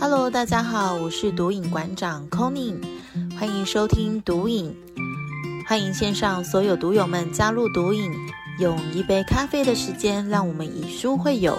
Hello，大家好，我是毒瘾馆长 c o n y 欢迎收听毒瘾，欢迎线上所有毒友们加入毒瘾，用一杯咖啡的时间，让我们以书会友，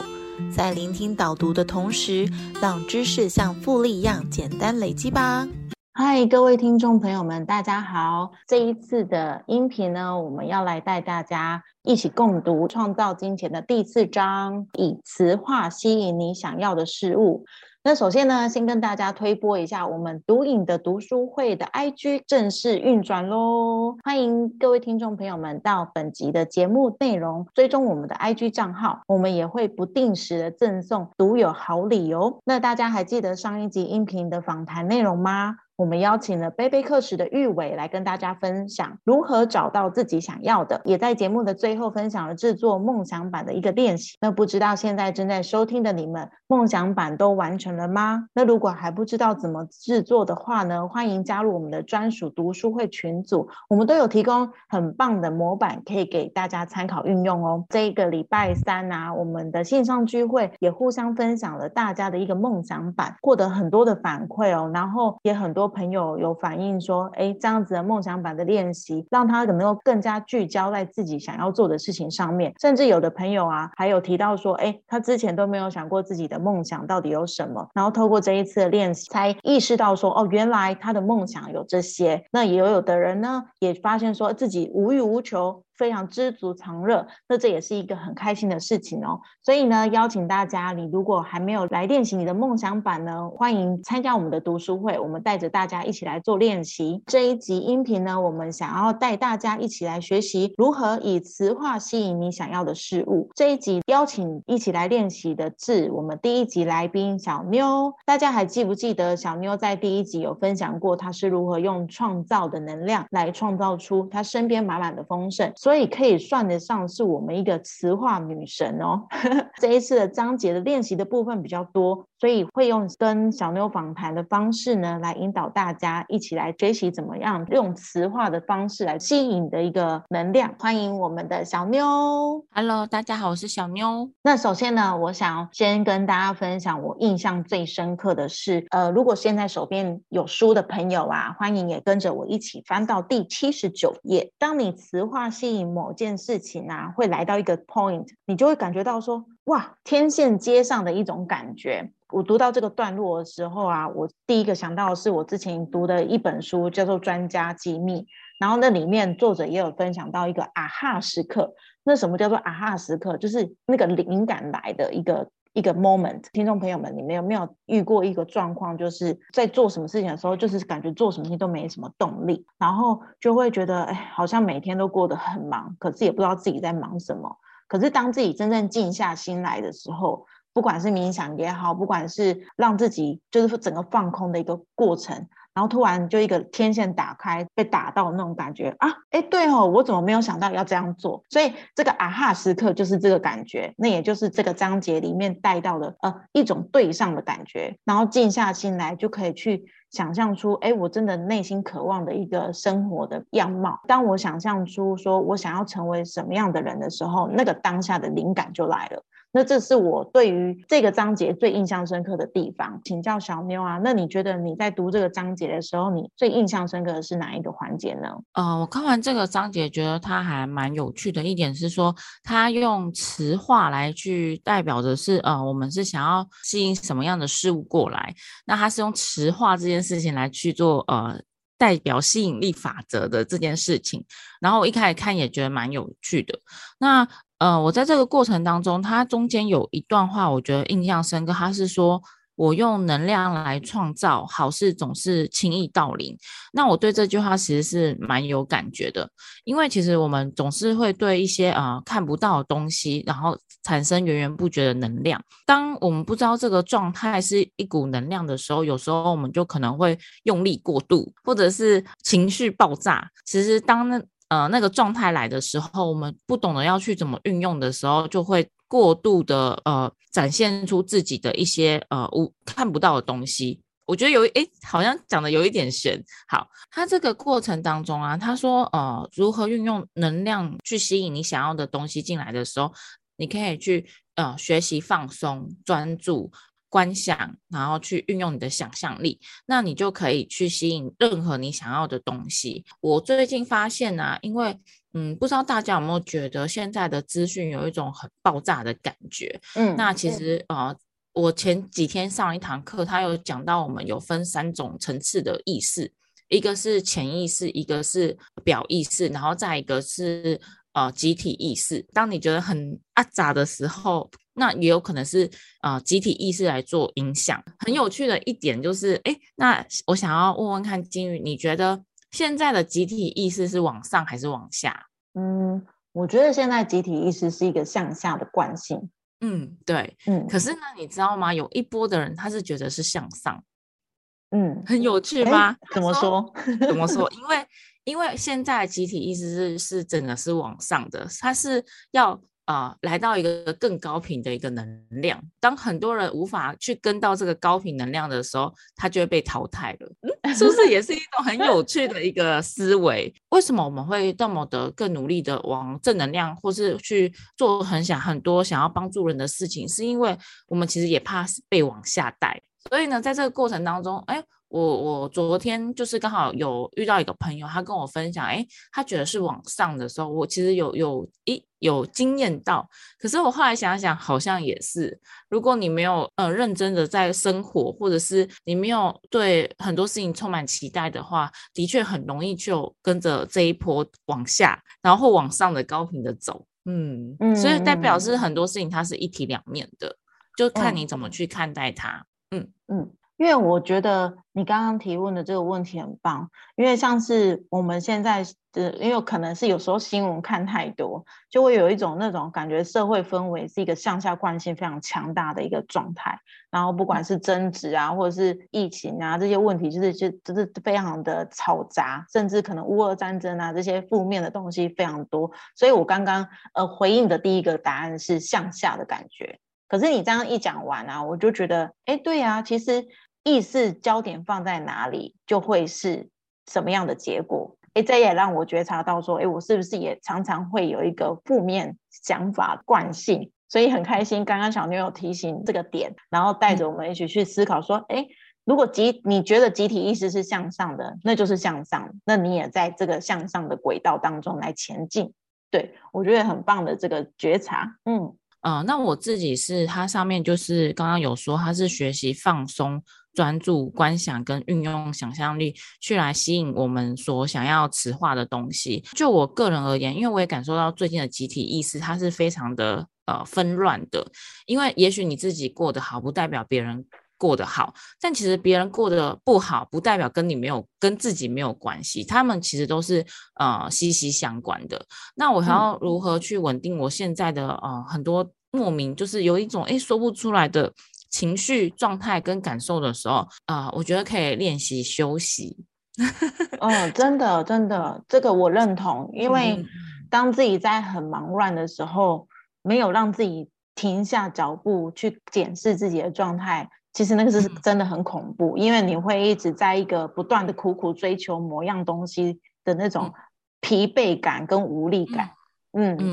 在聆听导读的同时，让知识像复利一样简单累积吧。嗨，各位听众朋友们，大家好！这一次的音频呢，我们要来带大家一起共读《创造金钱》的第四章，以词话吸引你想要的事物。那首先呢，先跟大家推播一下我们读影的读书会的 IG 正式运转喽！欢迎各位听众朋友们到本集的节目内容追踪我们的 IG 账号，我们也会不定时的赠送独有好礼哦。那大家还记得上一集音频的访谈内容吗？我们邀请了贝贝课时的玉伟来跟大家分享如何找到自己想要的，也在节目的最后分享了制作梦想版的一个练习。那不知道现在正在收听的你们，梦想版都完成了吗？那如果还不知道怎么制作的话呢，欢迎加入我们的专属读书会群组，我们都有提供很棒的模板可以给大家参考运用哦。这一个礼拜三啊，我们的线上聚会也互相分享了大家的一个梦想版，获得很多的反馈哦，然后也很多。朋友有反映说，哎，这样子的梦想版的练习，让他能够更加聚焦在自己想要做的事情上面。甚至有的朋友啊，还有提到说，哎，他之前都没有想过自己的梦想到底有什么，然后透过这一次的练习，才意识到说，哦，原来他的梦想有这些。那也有的人呢，也发现说自己无欲无求。非常知足常乐，那这也是一个很开心的事情哦。所以呢，邀请大家，你如果还没有来练习你的梦想版呢，欢迎参加我们的读书会，我们带着大家一起来做练习。这一集音频呢，我们想要带大家一起来学习如何以词话吸引你想要的事物。这一集邀请一起来练习的字，我们第一集来宾小妞，大家还记不记得小妞在第一集有分享过，她是如何用创造的能量来创造出她身边满满的丰盛。所以可以算得上是我们一个词化女神哦。这一次的章节的练习的部分比较多。所以会用跟小妞访谈的方式呢，来引导大家一起来学习怎么样用词化的方式来吸引的一个能量。欢迎我们的小妞，Hello，大家好，我是小妞。那首先呢，我想先跟大家分享我印象最深刻的是，呃，如果现在手边有书的朋友啊，欢迎也跟着我一起翻到第七十九页。当你词化吸引某件事情啊，会来到一个 point，你就会感觉到说，哇，天线接上的一种感觉。我读到这个段落的时候啊，我第一个想到的是我之前读的一本书，叫做《专家机密》，然后那里面作者也有分享到一个啊哈时刻。那什么叫做啊哈时刻？就是那个灵感来的一个一个 moment。听众朋友们，你们有没有遇过一个状况，就是在做什么事情的时候，就是感觉做什么事情都没什么动力，然后就会觉得哎，好像每天都过得很忙，可是也不知道自己在忙什么。可是当自己真正静下心来的时候，不管是冥想也好，不管是让自己就是整个放空的一个过程，然后突然就一个天线打开，被打到那种感觉啊，哎，对哦，我怎么没有想到要这样做？所以这个啊哈时刻就是这个感觉，那也就是这个章节里面带到的呃一种对上的感觉，然后静下心来就可以去想象出，哎，我真的内心渴望的一个生活的样貌。当我想象出说我想要成为什么样的人的时候，那个当下的灵感就来了。那这是我对于这个章节最印象深刻的地方，请教小妞啊。那你觉得你在读这个章节的时候，你最印象深刻的是哪一个环节呢？呃，我看完这个章节，觉得它还蛮有趣的一点是说，它用词话来去代表的是，呃，我们是想要吸引什么样的事物过来？那它是用词话这件事情来去做，呃，代表吸引力法则的这件事情。然后我一开始看也觉得蛮有趣的。那呃，我在这个过程当中，它中间有一段话，我觉得印象深刻。他是说：“我用能量来创造好事，总是轻易到临。”那我对这句话其实是蛮有感觉的，因为其实我们总是会对一些啊看不到的东西，然后产生源源不绝的能量。当我们不知道这个状态是一股能量的时候，有时候我们就可能会用力过度，或者是情绪爆炸。其实当那呃，那个状态来的时候，我们不懂得要去怎么运用的时候，就会过度的呃展现出自己的一些呃无看不到的东西。我觉得有诶，好像讲的有一点玄。好，他这个过程当中啊，他说呃，如何运用能量去吸引你想要的东西进来的时候，你可以去呃学习放松、专注。观想，然后去运用你的想象力，那你就可以去吸引任何你想要的东西。我最近发现呢，因为嗯，不知道大家有没有觉得现在的资讯有一种很爆炸的感觉？嗯，那其实呃，我前几天上一堂课，他有讲到我们有分三种层次的意识，一个是潜意识，一个是表意识，然后再一个是呃集体意识。当你觉得很阿杂的时候，那也有可能是呃集体意识来做影响。很有趣的一点就是，哎，那我想要问问看金鱼，你觉得？现在的集体意识是往上还是往下？嗯，我觉得现在集体意识是一个向下的惯性。嗯，对，嗯。可是呢，你知道吗？有一波的人他是觉得是向上。嗯，很有趣吧？怎么说？怎么说？因为因为现在集体意识是是整个是往上的，它是要。啊，来到一个更高频的一个能量。当很多人无法去跟到这个高频能量的时候，他就会被淘汰了。是不是也是一种很有趣的一个思维？为什么我们会这么的更努力的往正能量，或是去做很想很多想要帮助人的事情？是因为我们其实也怕被往下带。所以呢，在这个过程当中，哎。我我昨天就是刚好有遇到一个朋友，他跟我分享，哎，他觉得是往上的时候，我其实有有一有经验到，可是我后来想想，好像也是，如果你没有呃认真的在生活，或者是你没有对很多事情充满期待的话，的确很容易就跟着这一波往下，然后往上的高频的走，嗯嗯，所以代表是很多事情它是一体两面的，就看你怎么去看待它，嗯。嗯。因为我觉得你刚刚提问的这个问题很棒，因为像是我们现在的，因为可能是有时候新闻看太多，就会有一种那种感觉，社会氛围是一个向下惯性非常强大的一个状态。然后不管是争执啊，或者是疫情啊这些问题，就是就就是非常的嘈杂，甚至可能乌俄战争啊这些负面的东西非常多。所以我刚刚呃回应的第一个答案是向下的感觉。可是你这样一讲完啊，我就觉得，哎，对呀，其实。意识焦点放在哪里，就会是什么样的结果。哎，这也让我觉察到说，哎，我是不是也常常会有一个负面想法惯性？所以很开心，刚刚小妞有提醒这个点，然后带着我们一起去思考说，哎，如果集你觉得集体意识是向上的，那就是向上，那你也在这个向上的轨道当中来前进。对我觉得很棒的这个觉察，嗯嗯，那我自己是它上面就是刚刚有说，它是学习放松。专注观想跟运用想象力去来吸引我们所想要磁化的东西。就我个人而言，因为我也感受到最近的集体意识，它是非常的呃纷乱的。因为也许你自己过得好，不代表别人过得好；但其实别人过得不好，不代表跟你没有跟自己没有关系。他们其实都是呃息息相关的。那我还要如何去稳定我现在的呃很多莫名就是有一种诶说不出来的。情绪状态跟感受的时候啊，我觉得可以练习休息。哦，真的，真的，这个我认同。因为当自己在很忙乱的时候，没有让自己停下脚步去检视自己的状态，其实那个是真的很恐怖。因为你会一直在一个不断的苦苦追求某样东西的那种疲惫感跟无力感。嗯，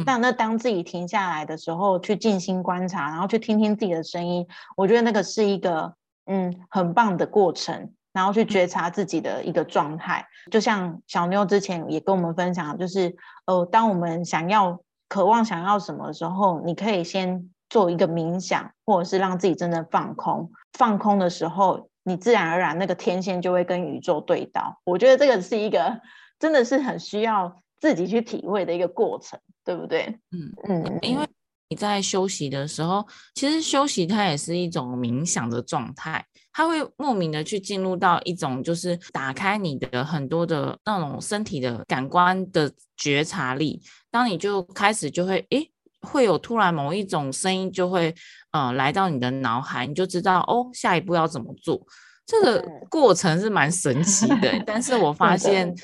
那那当自己停下来的时候，去静心观察，然后去听听自己的声音，我觉得那个是一个嗯很棒的过程，然后去觉察自己的一个状态。就像小妞之前也跟我们分享，就是呃，当我们想要、渴望想要什么时候，你可以先做一个冥想，或者是让自己真的放空。放空的时候，你自然而然那个天线就会跟宇宙对到。我觉得这个是一个 真的是很需要。自己去体会的一个过程，对不对？嗯嗯，因为你在休息的时候，其实休息它也是一种冥想的状态，它会莫名的去进入到一种就是打开你的很多的那种身体的感官的觉察力。当你就开始就会诶，会有突然某一种声音就会呃来到你的脑海，你就知道哦，下一步要怎么做。这个过程是蛮神奇的，但是我发现。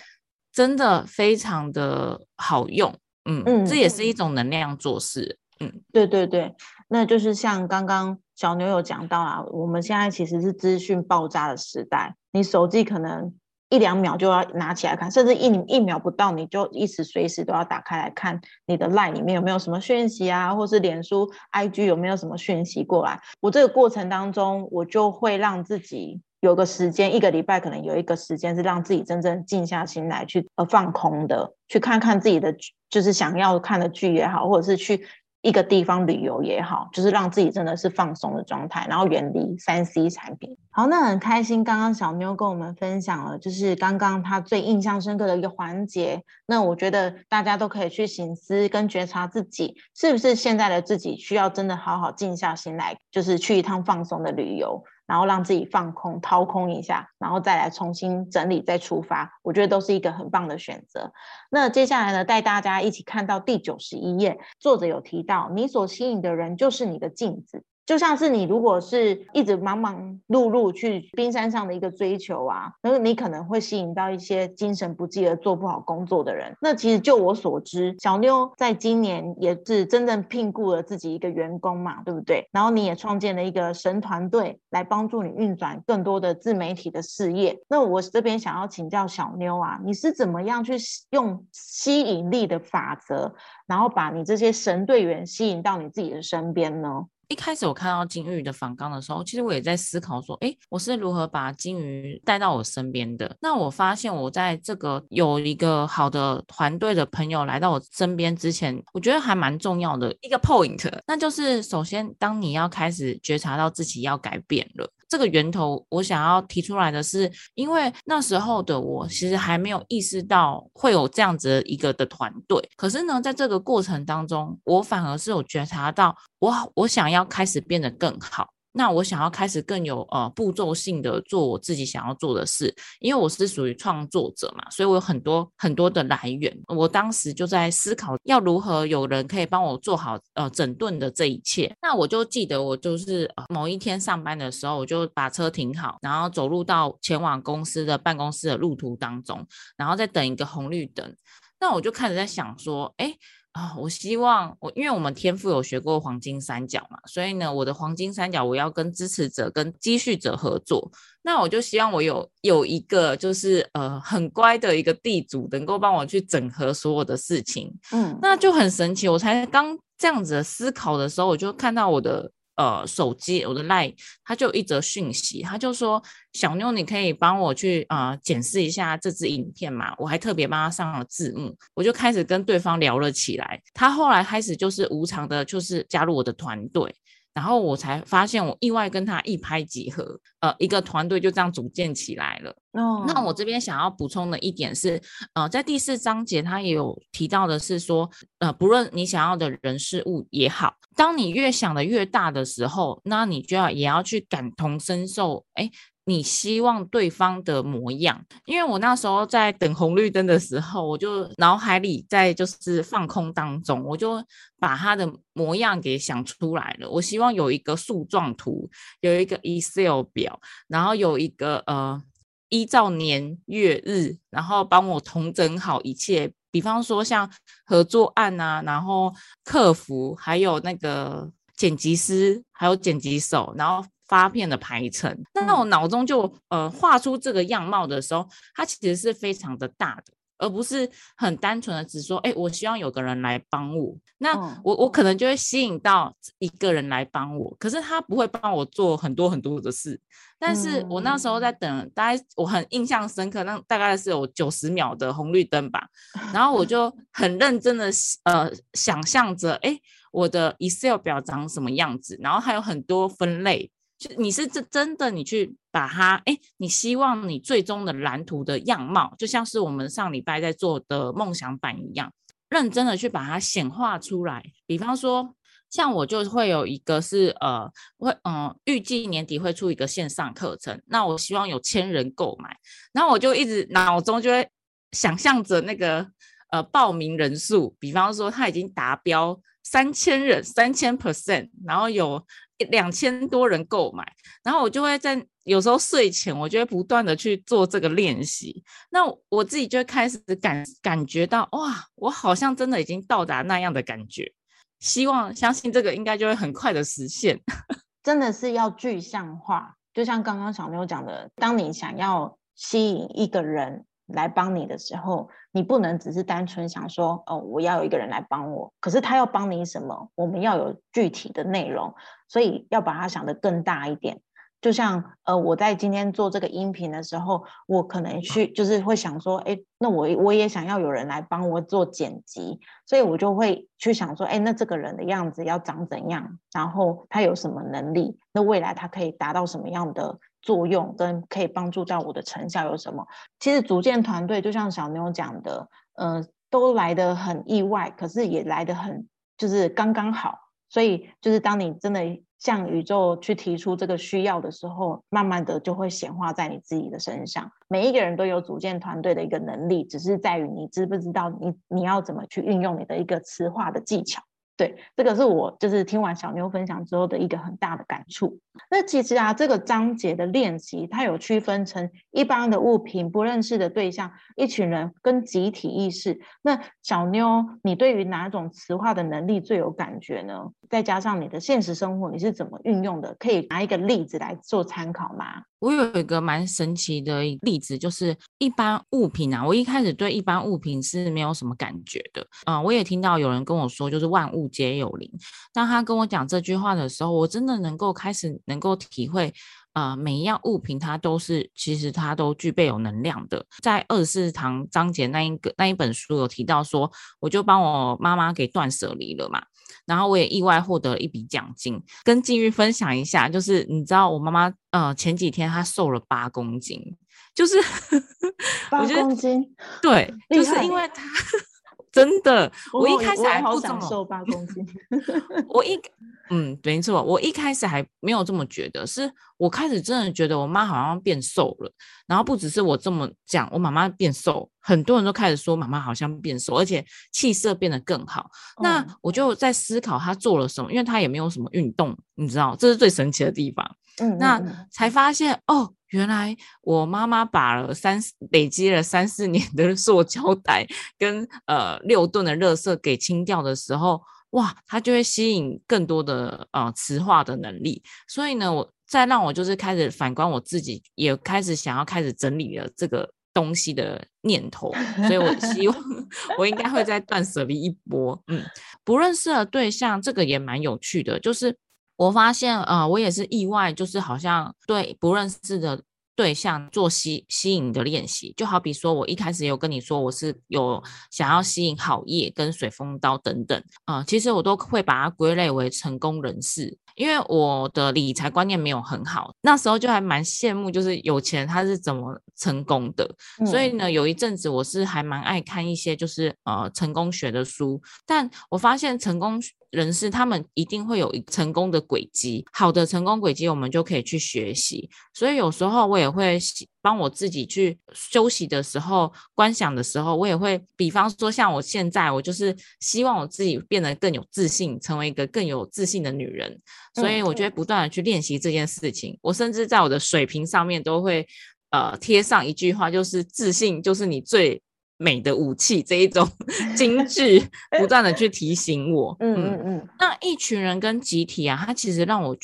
真的非常的好用，嗯嗯，这也是一种能量做事，嗯，对对对，那就是像刚刚小牛有讲到啊，我们现在其实是资讯爆炸的时代，你手机可能一两秒就要拿起来看，甚至一一秒不到，你就一时随时都要打开来看你的 LINE 里面有没有什么讯息啊，或是脸书、IG 有没有什么讯息过来。我这个过程当中，我就会让自己有个时间，一个礼拜可能有一个时间是让自己真正静下心来去呃放空的，去看看自己的就是想要看的剧也好，或者是去。一个地方旅游也好，就是让自己真的是放松的状态，然后远离三 C 产品。好，那很开心，刚刚小妞跟我们分享了，就是刚刚她最印象深刻的一个环节。那我觉得大家都可以去醒思跟觉察自己，是不是现在的自己需要真的好好静下心来，就是去一趟放松的旅游。然后让自己放空、掏空一下，然后再来重新整理、再出发，我觉得都是一个很棒的选择。那接下来呢，带大家一起看到第九十一页，作者有提到，你所吸引的人就是你的镜子。就像是你如果是一直忙忙碌碌去冰山上的一个追求啊，那你可能会吸引到一些精神不济而做不好工作的人。那其实就我所知，小妞在今年也是真正聘雇了自己一个员工嘛，对不对？然后你也创建了一个神团队来帮助你运转更多的自媒体的事业。那我这边想要请教小妞啊，你是怎么样去用吸引力的法则，然后把你这些神队员吸引到你自己的身边呢？一开始我看到金鱼的反刚的时候，其实我也在思考说，哎，我是如何把金鱼带到我身边的？那我发现我在这个有一个好的团队的朋友来到我身边之前，我觉得还蛮重要的一个 point，那就是首先当你要开始觉察到自己要改变了。这个源头，我想要提出来的是，因为那时候的我其实还没有意识到会有这样子一个的团队。可是呢，在这个过程当中，我反而是有觉察到，我我想要开始变得更好。那我想要开始更有呃步骤性的做我自己想要做的事，因为我是属于创作者嘛，所以我有很多很多的来源。我当时就在思考要如何有人可以帮我做好呃整顿的这一切。那我就记得我就是某一天上班的时候，我就把车停好，然后走路到前往公司的办公室的路途当中，然后再等一个红绿灯。那我就开始在想说，哎。啊，我希望我，因为我们天赋有学过黄金三角嘛，所以呢，我的黄金三角我要跟支持者、跟积蓄者合作。那我就希望我有有一个就是呃很乖的一个地主，能够帮我去整合所有的事情。嗯，那就很神奇。我才刚这样子思考的时候，我就看到我的。呃，手机我的 line，他就一则讯息，他就说小妞，你可以帮我去啊检视一下这支影片嘛？我还特别帮他上了字幕，我就开始跟对方聊了起来。他后来开始就是无偿的，就是加入我的团队。然后我才发现，我意外跟他一拍即合，呃，一个团队就这样组建起来了。哦，那我这边想要补充的一点是，呃，在第四章节他也有提到的是说，呃，不论你想要的人事物也好，当你越想的越大的时候，那你就要也要去感同身受，哎。你希望对方的模样，因为我那时候在等红绿灯的时候，我就脑海里在就是放空当中，我就把他的模样给想出来了。我希望有一个树状图，有一个 Excel 表，然后有一个呃依照年月日，然后帮我统整好一切，比方说像合作案啊，然后客服，还有那个剪辑师，还有剪辑手，然后。发片的排程，那我脑中就呃画出这个样貌的时候，它其实是非常的大的，而不是很单纯的只说，哎，我希望有个人来帮我。那我我可能就会吸引到一个人来帮我，可是他不会帮我做很多很多的事。但是我那时候在等，大概我很印象深刻，那大概是有九十秒的红绿灯吧，然后我就很认真的呃想象着，哎，我的 Excel 表长什么样子，然后还有很多分类。就你是真真的，你去把它，哎，你希望你最终的蓝图的样貌，就像是我们上礼拜在做的梦想版一样，认真的去把它显化出来。比方说，像我就会有一个是，呃，会，嗯，预计年底会出一个线上课程，那我希望有千人购买，然后我就一直脑中就会想象着那个，呃，报名人数，比方说他已经达标三千人，三千 percent，然后有。两千多人购买，然后我就会在有时候睡前，我就会不断的去做这个练习。那我自己就会开始感感觉到，哇，我好像真的已经到达那样的感觉。希望相信这个应该就会很快的实现。真的是要具象化，就像刚刚小妞讲的，当你想要。吸引一个人来帮你的时候，你不能只是单纯想说，哦，我要有一个人来帮我。可是他要帮你什么？我们要有具体的内容，所以要把它想得更大一点。就像呃，我在今天做这个音频的时候，我可能去就是会想说，哎，那我我也想要有人来帮我做剪辑，所以我就会去想说，哎，那这个人的样子要长怎样，然后他有什么能力，那未来他可以达到什么样的作用，跟可以帮助到我的成效有什么？其实组建团队，就像小妞讲的，呃，都来得很意外，可是也来得很就是刚刚好，所以就是当你真的。向宇宙去提出这个需要的时候，慢慢的就会显化在你自己的身上。每一个人都有组建团队的一个能力，只是在于你知不知道你你要怎么去运用你的一个磁化的技巧。对，这个是我就是听完小妞分享之后的一个很大的感触。那其实啊，这个章节的练习，它有区分成一般的物品、不认识的对象、一群人跟集体意识。那小妞，你对于哪种磁化的能力最有感觉呢？再加上你的现实生活，你是怎么运用的？可以拿一个例子来做参考吗？我有一个蛮神奇的例子，就是一般物品啊，我一开始对一般物品是没有什么感觉的。嗯，我也听到有人跟我说，就是万物皆有灵。当他跟我讲这句话的时候，我真的能够开始能够体会，呃，每一样物品它都是其实它都具备有能量的。在二十四堂章节那一个那一本书有提到说，我就帮我妈妈给断舍离了嘛。然后我也意外获得了一笔奖金，跟金玉分享一下，就是你知道我妈妈呃前几天她瘦了八公斤，就是八公斤，对，就是因为她真的，我一开始还不怎么瘦八公斤，我一嗯没错，我一开始还没有这么觉得，是我开始真的觉得我妈好像变瘦了，然后不只是我这么讲，我妈妈变瘦。很多人都开始说妈妈好像变瘦，而且气色变得更好。那我就在思考她做了什么，因为她也没有什么运动，你知道，这是最神奇的地方。嗯，那才发现哦，原来我妈妈把了三累积了三四年的 塑胶袋跟呃六吨的垃圾给清掉的时候，哇，它就会吸引更多的呃磁化的能力。所以呢，我再让我就是开始反观我自己，也开始想要开始整理了这个。东西的念头，所以我 希望我应该会再断舍离一波。嗯，不认识的对象，这个也蛮有趣的。就是我发现，呃，我也是意外，就是好像对不认识的对象做吸吸引的练习。就好比说，我一开始有跟你说，我是有想要吸引好业跟水风刀等等啊，其实我都会把它归类为成功人士。因为我的理财观念没有很好，那时候就还蛮羡慕，就是有钱他是怎么成功的。所以呢，有一阵子我是还蛮爱看一些就是呃成功学的书，但我发现成功人士他们一定会有一成功的轨迹，好的成功轨迹我们就可以去学习。所以有时候我也会帮我自己去休息的时候、观想的时候，我也会，比方说像我现在，我就是希望我自己变得更有自信，成为一个更有自信的女人。所以我就会不断的去练习这件事情。我甚至在我的水瓶上面都会呃贴上一句话，就是自信就是你最美的武器这一种 金句，不断的去提醒我。嗯嗯嗯。那一群人跟集体啊，它其实让我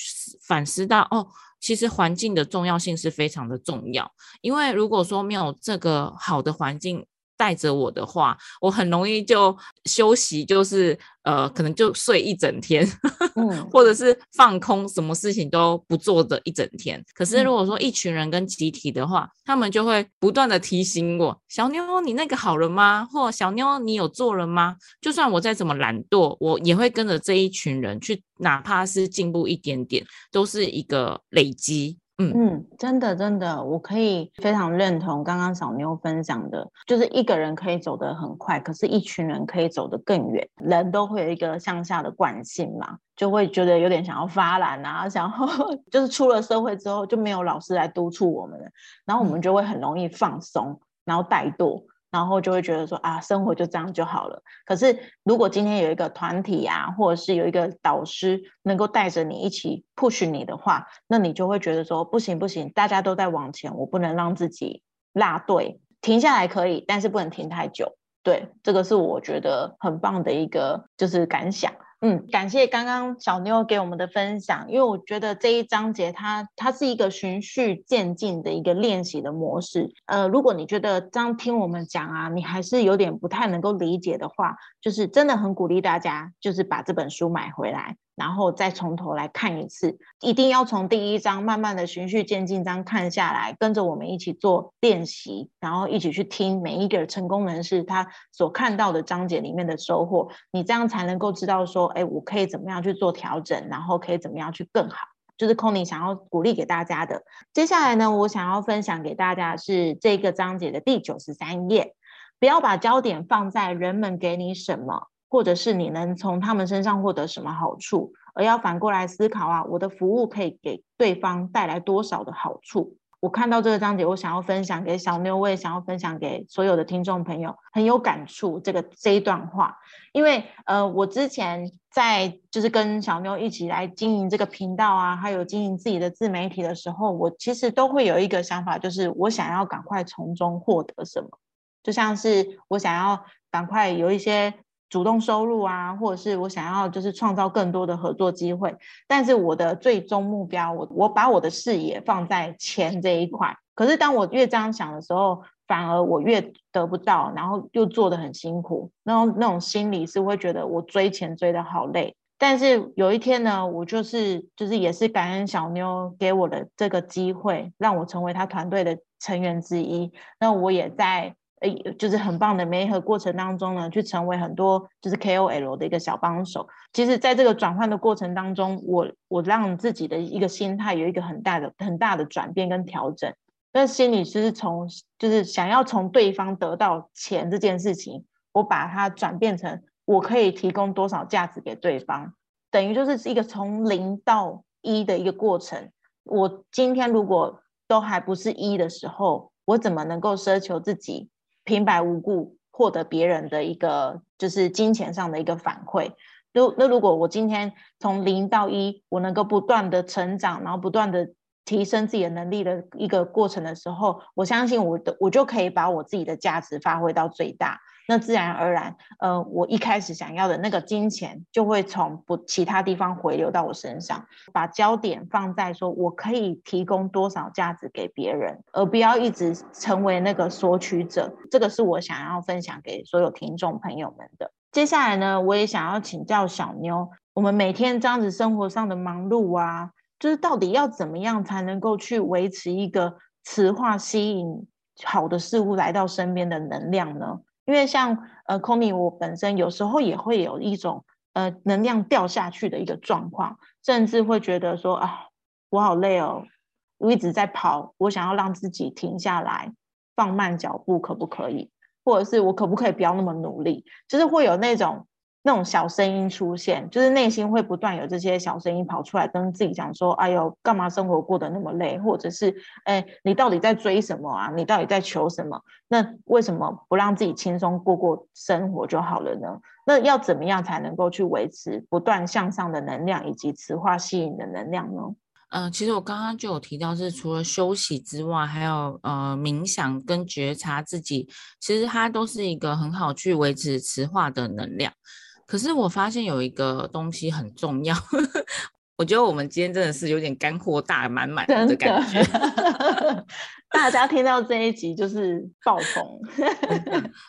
反思到哦。其实环境的重要性是非常的重要，因为如果说没有这个好的环境带着我的话，我很容易就休息，就是呃，可能就睡一整天，或者是放空，什么事情都不做的一整天。可是如果说一群人跟集体的话，他们就会不断的提醒我：小妞，你那个好了吗？或小妞，你有做了吗？就算我再怎么懒惰，我也会跟着这一群人去。哪怕是进步一点点，都是一个累积。嗯嗯，真的真的，我可以非常认同刚刚小妞分享的，就是一个人可以走得很快，可是一群人可以走得更远。人都会有一个向下的惯性嘛，就会觉得有点想要发懒啊，想要就是出了社会之后就没有老师来督促我们了，然后我们就会很容易放松，然后怠惰。然后就会觉得说啊，生活就这样就好了。可是如果今天有一个团体啊，或者是有一个导师能够带着你一起 push 你的话，那你就会觉得说不行不行，大家都在往前，我不能让自己落队，停下来可以，但是不能停太久。对，这个是我觉得很棒的一个就是感想。嗯，感谢刚刚小妞给我们的分享，因为我觉得这一章节它它是一个循序渐进的一个练习的模式。呃，如果你觉得这样听我们讲啊，你还是有点不太能够理解的话，就是真的很鼓励大家，就是把这本书买回来。然后再从头来看一次，一定要从第一章慢慢的循序渐进章看下来，跟着我们一起做练习，然后一起去听每一个成功人士他所看到的章节里面的收获，你这样才能够知道说，哎，我可以怎么样去做调整，然后可以怎么样去更好，就是 c o n y 想要鼓励给大家的。接下来呢，我想要分享给大家是这个章节的第九十三页，不要把焦点放在人们给你什么。或者是你能从他们身上获得什么好处，而要反过来思考啊，我的服务可以给对方带来多少的好处？我看到这个章节，我想要分享给小妞，我也想要分享给所有的听众朋友，很有感触这个这一段话，因为呃，我之前在就是跟小妞一起来经营这个频道啊，还有经营自己的自媒体的时候，我其实都会有一个想法，就是我想要赶快从中获得什么，就像是我想要赶快有一些。主动收入啊，或者是我想要就是创造更多的合作机会，但是我的最终目标，我我把我的视野放在钱这一块。可是当我越这样想的时候，反而我越得不到，然后又做的很辛苦，那种那种心理是会觉得我追钱追的好累。但是有一天呢，我就是就是也是感恩小妞给我的这个机会，让我成为他团队的成员之一。那我也在。诶，就是很棒的媒合过程当中呢，去成为很多就是 KOL 的一个小帮手。其实，在这个转换的过程当中，我我让自己的一个心态有一个很大的很大的转变跟调整。那心里是从就是想要从对方得到钱这件事情，我把它转变成我可以提供多少价值给对方，等于就是一个从零到一的一个过程。我今天如果都还不是一的时候，我怎么能够奢求自己？平白无故获得别人的一个就是金钱上的一个反馈，如那如果我今天从零到一，我能够不断的成长，然后不断的提升自己的能力的一个过程的时候，我相信我的我就可以把我自己的价值发挥到最大。那自然而然，呃，我一开始想要的那个金钱就会从不其他地方回流到我身上，把焦点放在说我可以提供多少价值给别人，而不要一直成为那个索取者。这个是我想要分享给所有听众朋友们的。接下来呢，我也想要请教小妞，我们每天这样子生活上的忙碌啊，就是到底要怎么样才能够去维持一个磁化吸引好的事物来到身边的能量呢？因为像呃 c o n y 我本身有时候也会有一种呃能量掉下去的一个状况，甚至会觉得说啊，我好累哦，我一直在跑，我想要让自己停下来，放慢脚步，可不可以？或者是我可不可以不要那么努力？就是会有那种。那种小声音出现，就是内心会不断有这些小声音跑出来，跟自己讲说：“哎呦，干嘛生活过得那么累？”或者是“哎，你到底在追什么啊？你到底在求什么？那为什么不让自己轻松过过生活就好了呢？那要怎么样才能够去维持不断向上的能量以及磁化吸引的能量呢？嗯，其实我刚刚就有提到，是除了休息之外，还有呃冥想跟觉察自己，其实它都是一个很好去维持磁化的能量。可是我发现有一个东西很重要，我觉得我们今天真的是有点干货大满满的感觉。大家听到这一集就是爆棚。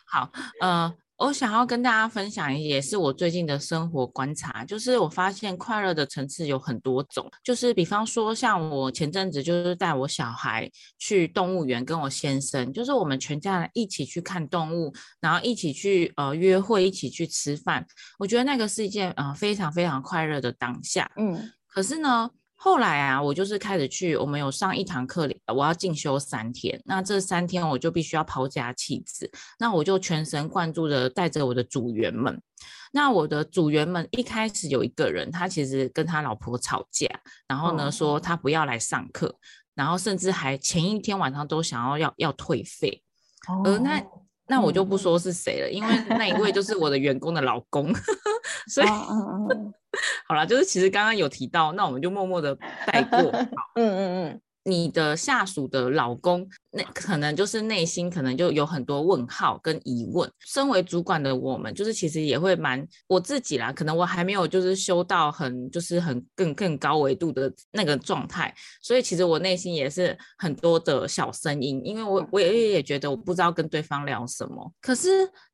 好，呃。我想要跟大家分享，也是我最近的生活观察，就是我发现快乐的层次有很多种，就是比方说，像我前阵子就是带我小孩去动物园，跟我先生，就是我们全家人一起去看动物，然后一起去呃约会，一起去吃饭，我觉得那个是一件呃非常非常快乐的当下。嗯，可是呢。后来啊，我就是开始去，我们有上一堂课，我要进修三天。那这三天我就必须要抛家弃子，那我就全神贯注的带着我的组员们。那我的组员们一开始有一个人，他其实跟他老婆吵架，然后呢说他不要来上课，然后甚至还前一天晚上都想要要要退费。而那那我就不说是谁了，因为那一位就是我的员工的老公，所以。好了，就是其实刚刚有提到，那我们就默默的带过。嗯 嗯嗯。你的下属的老公，那可能就是内心可能就有很多问号跟疑问。身为主管的我们，就是其实也会蛮我自己啦，可能我还没有就是修到很就是很更更高维度的那个状态，所以其实我内心也是很多的小声音，因为我我也也觉得我不知道跟对方聊什么。可是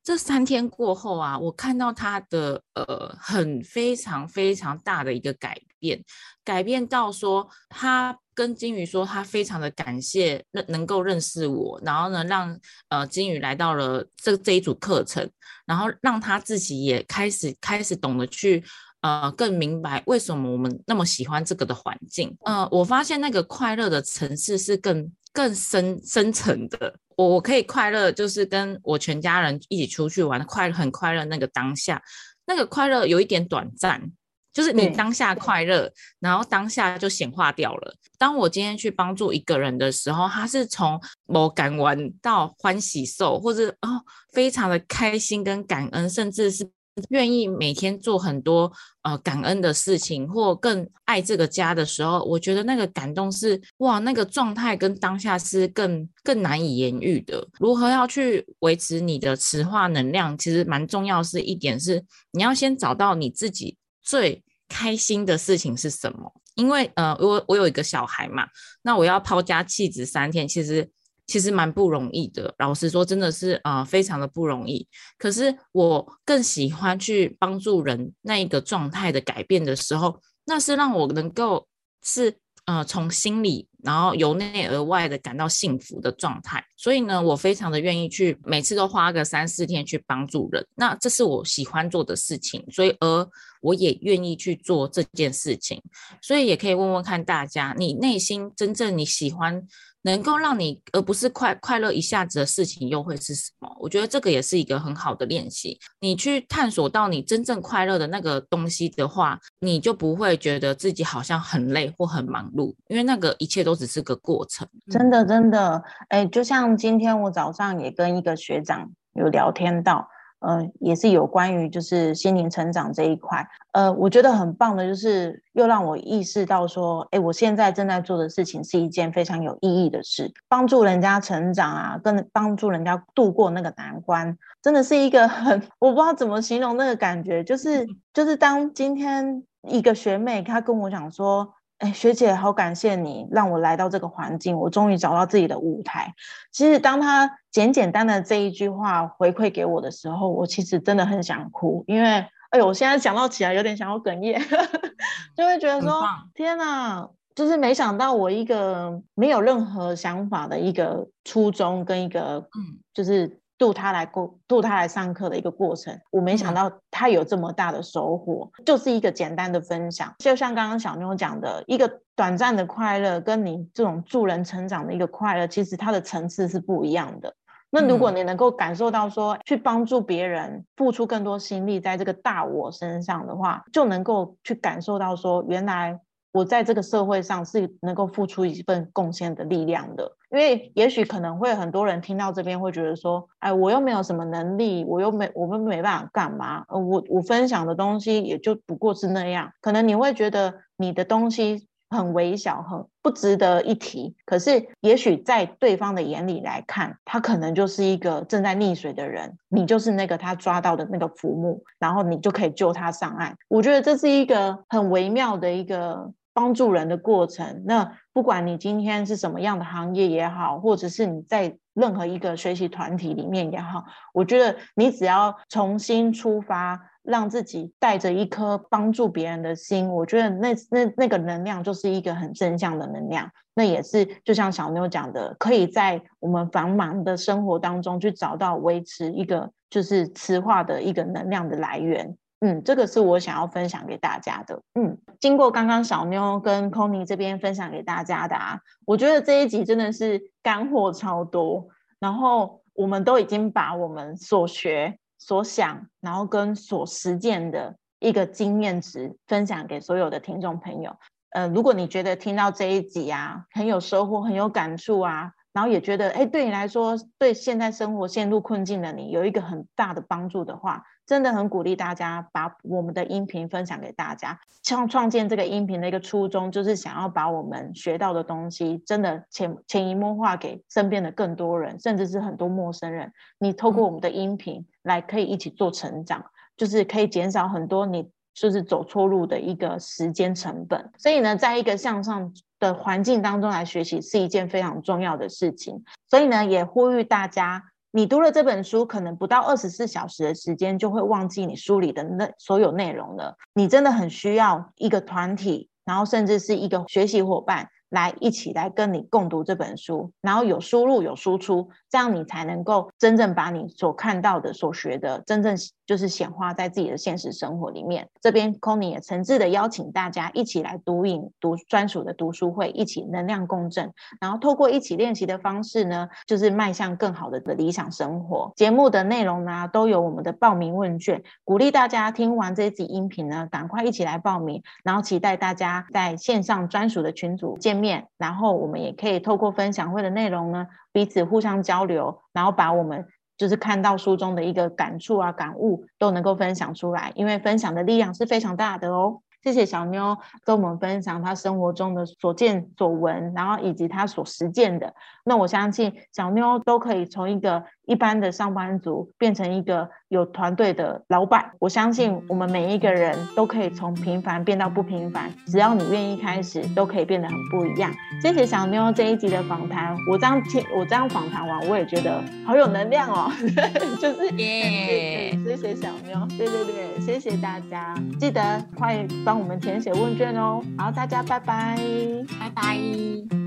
这三天过后啊，我看到他的呃很非常非常大的一个改变，改变到说他。跟金鱼说，他非常的感谢认能够认识我，然后呢，让呃金鱼来到了这这一组课程，然后让他自己也开始开始懂得去呃更明白为什么我们那么喜欢这个的环境。呃，我发现那个快乐的层次是更更深深层的。我我可以快乐，就是跟我全家人一起出去玩，快很快乐那个当下，那个快乐有一点短暂。就是你当下快乐，然后当下就显化掉了。当我今天去帮助一个人的时候，他是从某感完到欢喜受，或者哦非常的开心跟感恩，甚至是愿意每天做很多呃感恩的事情，或更爱这个家的时候，我觉得那个感动是哇，那个状态跟当下是更更难以言喻的。如何要去维持你的磁化能量，其实蛮重要。是一点是你要先找到你自己最。开心的事情是什么？因为呃，我我有一个小孩嘛，那我要抛家弃子三天，其实其实蛮不容易的。老实说，真的是呃非常的不容易。可是我更喜欢去帮助人那一个状态的改变的时候，那是让我能够是。呃，从心里，然后由内而外的感到幸福的状态，所以呢，我非常的愿意去，每次都花个三四天去帮助人，那这是我喜欢做的事情，所以而我也愿意去做这件事情，所以也可以问问看大家，你内心真正你喜欢。能够让你而不是快快乐一下子的事情又会是什么？我觉得这个也是一个很好的练习。你去探索到你真正快乐的那个东西的话，你就不会觉得自己好像很累或很忙碌，因为那个一切都只是个过程。真的，真的，哎，就像今天我早上也跟一个学长有聊天到。呃，也是有关于就是心灵成长这一块，呃，我觉得很棒的，就是又让我意识到说，哎，我现在正在做的事情是一件非常有意义的事，帮助人家成长啊，跟帮助人家度过那个难关，真的是一个很，我不知道怎么形容那个感觉，就是就是当今天一个学妹她跟我讲说。哎，学姐，好感谢你让我来到这个环境，我终于找到自己的舞台。其实，当他简简单的这一句话回馈给我的时候，我其实真的很想哭，因为，哎呦，我现在想到起来有点想要哽咽，就会觉得说，天哪，就是没想到我一个没有任何想法的一个初衷跟一个，嗯，就是。渡他来过，渡他来上课的一个过程，我没想到他有这么大的收获，就是一个简单的分享，就像刚刚小妞讲的，一个短暂的快乐，跟你这种助人成长的一个快乐，其实它的层次是不一样的。那如果你能够感受到说，去帮助别人，付出更多心力在这个大我身上的话，就能够去感受到说，原来。我在这个社会上是能够付出一份贡献的力量的，因为也许可能会很多人听到这边会觉得说，哎，我又没有什么能力，我又没，我们没办法干嘛？呃，我我分享的东西也就不过是那样，可能你会觉得你的东西很微小，很不值得一提。可是也许在对方的眼里来看，他可能就是一个正在溺水的人，你就是那个他抓到的那个浮木，然后你就可以救他上岸。我觉得这是一个很微妙的一个。帮助人的过程，那不管你今天是什么样的行业也好，或者是你在任何一个学习团体里面也好，我觉得你只要重新出发，让自己带着一颗帮助别人的心，我觉得那那那个能量就是一个很正向的能量。那也是就像小妞讲的，可以在我们繁忙的生活当中去找到维持一个就是磁化的一个能量的来源。嗯，这个是我想要分享给大家的。嗯，经过刚刚小妞跟 c o n y 这边分享给大家的啊，我觉得这一集真的是干货超多。然后我们都已经把我们所学、所想，然后跟所实践的一个经验值分享给所有的听众朋友。呃，如果你觉得听到这一集啊很有收获、很有感触啊，然后也觉得哎对你来说，对现在生活陷入困境的你有一个很大的帮助的话，真的很鼓励大家把我们的音频分享给大家。像创建这个音频的一个初衷，就是想要把我们学到的东西，真的潜潜移默化给身边的更多人，甚至是很多陌生人。你透过我们的音频来，可以一起做成长，就是可以减少很多你就是走错路的一个时间成本。所以呢，在一个向上。的环境当中来学习是一件非常重要的事情，所以呢，也呼吁大家，你读了这本书，可能不到二十四小时的时间就会忘记你书里的那所有内容了。你真的很需要一个团体，然后甚至是一个学习伙伴。来一起来跟你共读这本书，然后有输入有输出，这样你才能够真正把你所看到的、所学的，真正就是显化在自己的现实生活里面。这边 c o n y 也诚挚的邀请大家一起来读影读专属的读书会，一起能量共振，然后透过一起练习的方式呢，就是迈向更好的的理想生活。节目的内容呢，都有我们的报名问卷，鼓励大家听完这一集音频呢，赶快一起来报名，然后期待大家在线上专属的群组见。面，然后我们也可以透过分享会的内容呢，彼此互相交流，然后把我们就是看到书中的一个感触啊、感悟都能够分享出来，因为分享的力量是非常大的哦。谢谢小妞跟我们分享她生活中的所见所闻，然后以及她所实践的。那我相信小妞都可以从一个一般的上班族变成一个有团队的老板。我相信我们每一个人都可以从平凡变到不平凡，只要你愿意开始，都可以变得很不一样。谢谢小妞这一集的访谈，我这样听我这样访谈完，我也觉得好有能量哦。就是耶，谢谢小妞，对对对，谢谢大家，记得快我们填写问卷哦，好，大家拜拜，拜拜。